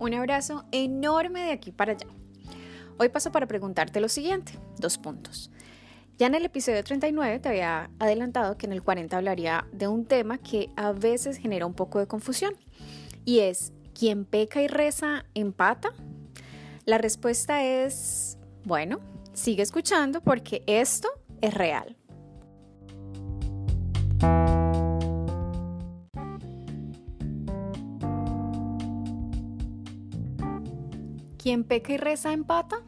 Un abrazo enorme de aquí para allá. Hoy paso para preguntarte lo siguiente, dos puntos. Ya en el episodio 39 te había adelantado que en el 40 hablaría de un tema que a veces genera un poco de confusión y es, ¿quién peca y reza empata? La respuesta es, bueno, sigue escuchando porque esto es real. ¿Quién peca y reza empata?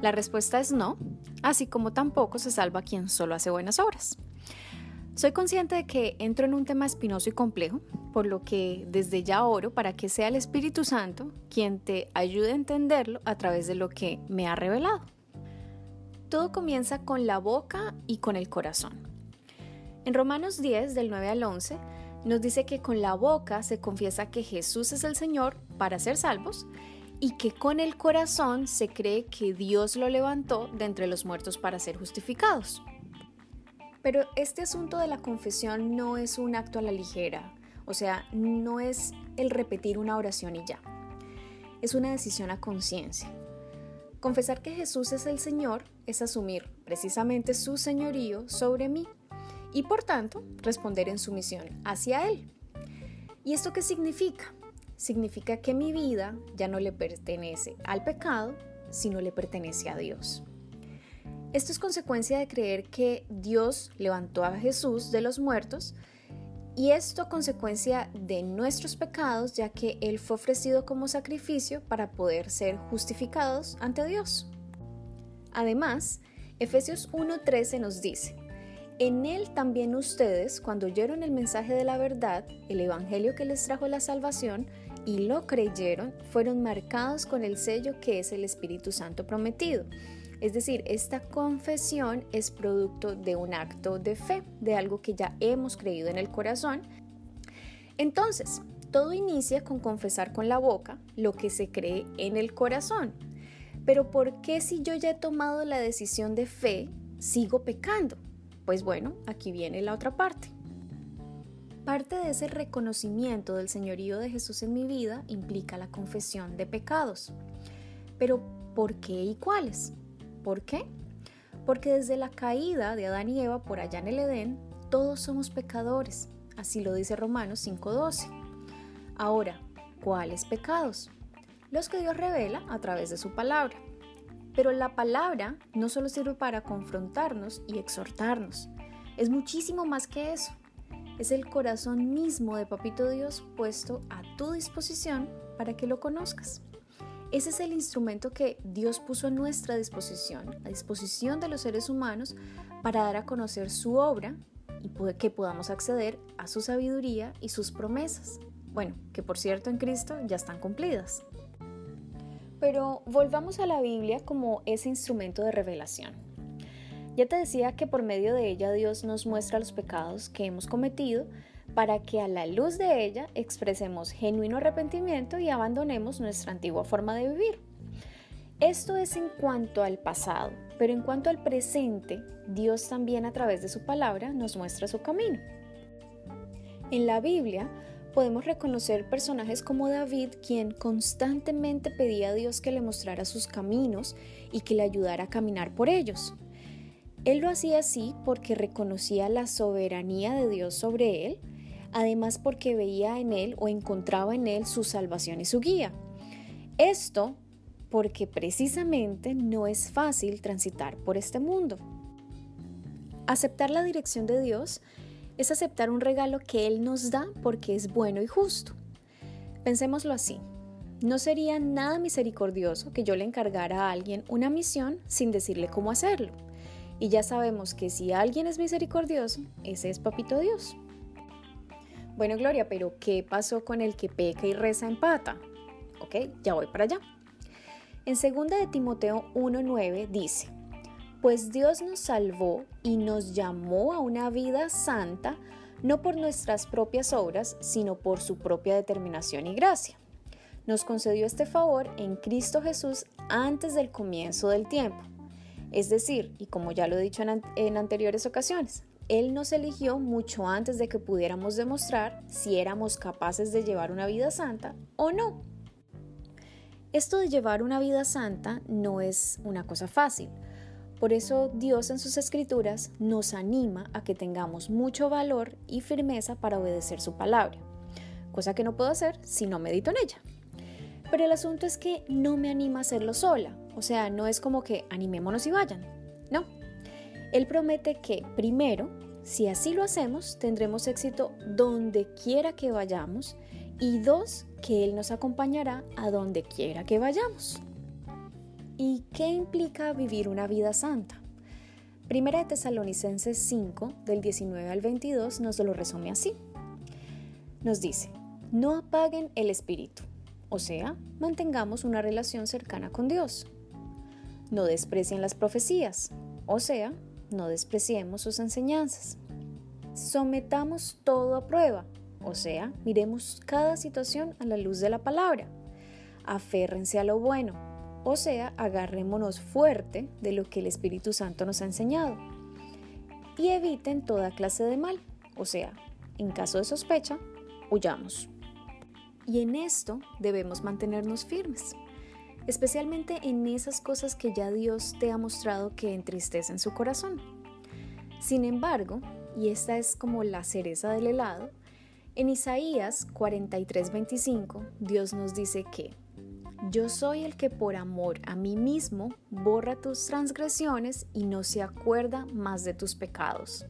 La respuesta es no, así como tampoco se salva quien solo hace buenas obras. Soy consciente de que entro en un tema espinoso y complejo, por lo que desde ya oro para que sea el Espíritu Santo quien te ayude a entenderlo a través de lo que me ha revelado. Todo comienza con la boca y con el corazón. En Romanos 10, del 9 al 11, nos dice que con la boca se confiesa que Jesús es el Señor para ser salvos y que con el corazón se cree que Dios lo levantó de entre los muertos para ser justificados. Pero este asunto de la confesión no es un acto a la ligera, o sea, no es el repetir una oración y ya. Es una decisión a conciencia. Confesar que Jesús es el Señor es asumir precisamente su señorío sobre mí y por tanto responder en sumisión hacia Él. ¿Y esto qué significa? Significa que mi vida ya no le pertenece al pecado, sino le pertenece a Dios. Esto es consecuencia de creer que Dios levantó a Jesús de los muertos y esto consecuencia de nuestros pecados ya que Él fue ofrecido como sacrificio para poder ser justificados ante Dios. Además, Efesios 1.13 nos dice, en Él también ustedes, cuando oyeron el mensaje de la verdad, el Evangelio que les trajo la salvación, y lo creyeron, fueron marcados con el sello que es el Espíritu Santo prometido. Es decir, esta confesión es producto de un acto de fe, de algo que ya hemos creído en el corazón. Entonces, todo inicia con confesar con la boca lo que se cree en el corazón. Pero ¿por qué si yo ya he tomado la decisión de fe, sigo pecando? Pues bueno, aquí viene la otra parte. Parte de ese reconocimiento del señorío de Jesús en mi vida implica la confesión de pecados. Pero, ¿por qué y cuáles? ¿Por qué? Porque desde la caída de Adán y Eva por allá en el Edén, todos somos pecadores. Así lo dice Romanos 5:12. Ahora, ¿cuáles pecados? Los que Dios revela a través de su palabra. Pero la palabra no solo sirve para confrontarnos y exhortarnos, es muchísimo más que eso es el corazón mismo de Papito Dios puesto a tu disposición para que lo conozcas. Ese es el instrumento que Dios puso a nuestra disposición, a disposición de los seres humanos, para dar a conocer su obra y que podamos acceder a su sabiduría y sus promesas. Bueno, que por cierto en Cristo ya están cumplidas. Pero volvamos a la Biblia como ese instrumento de revelación. Ya te decía que por medio de ella Dios nos muestra los pecados que hemos cometido para que a la luz de ella expresemos genuino arrepentimiento y abandonemos nuestra antigua forma de vivir. Esto es en cuanto al pasado, pero en cuanto al presente, Dios también a través de su palabra nos muestra su camino. En la Biblia podemos reconocer personajes como David, quien constantemente pedía a Dios que le mostrara sus caminos y que le ayudara a caminar por ellos. Él lo hacía así porque reconocía la soberanía de Dios sobre él, además porque veía en él o encontraba en él su salvación y su guía. Esto porque precisamente no es fácil transitar por este mundo. Aceptar la dirección de Dios es aceptar un regalo que Él nos da porque es bueno y justo. Pensémoslo así. No sería nada misericordioso que yo le encargara a alguien una misión sin decirle cómo hacerlo. Y ya sabemos que si alguien es misericordioso, ese es Papito Dios. Bueno, Gloria, pero ¿qué pasó con el que peca y reza en pata? Ok, ya voy para allá. En 2 de Timoteo 1.9 dice, Pues Dios nos salvó y nos llamó a una vida santa, no por nuestras propias obras, sino por su propia determinación y gracia. Nos concedió este favor en Cristo Jesús antes del comienzo del tiempo es decir, y como ya lo he dicho en, anteriores ocasiones, Él nos eligió mucho antes de que pudiéramos demostrar si éramos capaces de llevar una vida santa o no. Esto de llevar una vida santa no es una cosa fácil. Por eso Dios en sus escrituras nos anima a que tengamos mucho valor y firmeza para obedecer su palabra, cosa que no puedo hacer si no medito en ella. Pero el asunto es que no me anima a hacerlo sola, o sea, no es como que animémonos y vayan, no. Él promete que primero, si así lo hacemos, tendremos éxito donde quiera que vayamos y dos, que Él nos acompañará a donde quiera que vayamos. ¿Y qué implica vivir una vida santa? Primera de Tesalonicenses 5, del 19 al 22, nos lo resume así. Nos dice, no apaguen el espíritu, o sea, mantengamos una relación cercana con Dios. No desprecien las profecías, o sea, no despreciemos sus enseñanzas. Sometamos todo a prueba, o sea, miremos cada situación a la luz de la palabra. Aférrense a lo bueno, o sea, agarrémonos fuerte de lo que el Espíritu Santo nos ha enseñado. Y eviten toda clase de mal, o sea, en caso de sospecha, huyamos. Y en esto debemos mantenernos firmes, especialmente en esas cosas que ya Dios te ha mostrado que entristecen su corazón. Sin embargo, y esta es como la cereza del helado, en Isaías 43:25 Dios nos dice que yo soy el que por amor a mí mismo borra tus transgresiones y no se acuerda más de tus pecados.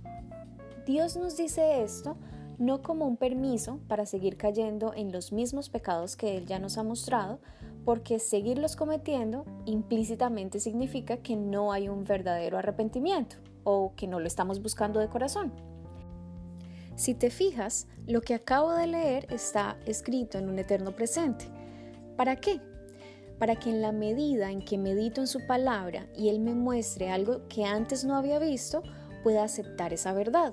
Dios nos dice esto no como un permiso para seguir cayendo en los mismos pecados que Él ya nos ha mostrado, porque seguirlos cometiendo implícitamente significa que no hay un verdadero arrepentimiento o que no lo estamos buscando de corazón. Si te fijas, lo que acabo de leer está escrito en un eterno presente. ¿Para qué? para que en la medida en que medito en su palabra y Él me muestre algo que antes no había visto, pueda aceptar esa verdad.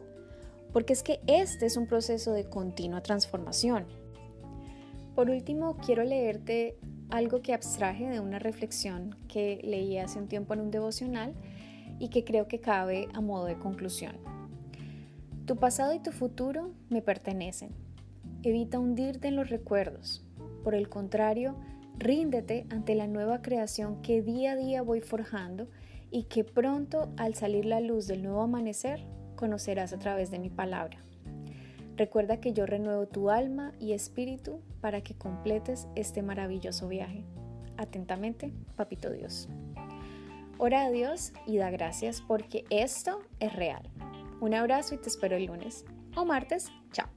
Porque es que este es un proceso de continua transformación. Por último, quiero leerte algo que abstraje de una reflexión que leí hace un tiempo en un devocional y que creo que cabe a modo de conclusión. Tu pasado y tu futuro me pertenecen. Evita hundirte en los recuerdos. Por el contrario, Ríndete ante la nueva creación que día a día voy forjando y que pronto al salir la luz del nuevo amanecer conocerás a través de mi palabra. Recuerda que yo renuevo tu alma y espíritu para que completes este maravilloso viaje. Atentamente, Papito Dios. Ora a Dios y da gracias porque esto es real. Un abrazo y te espero el lunes o martes. Chao.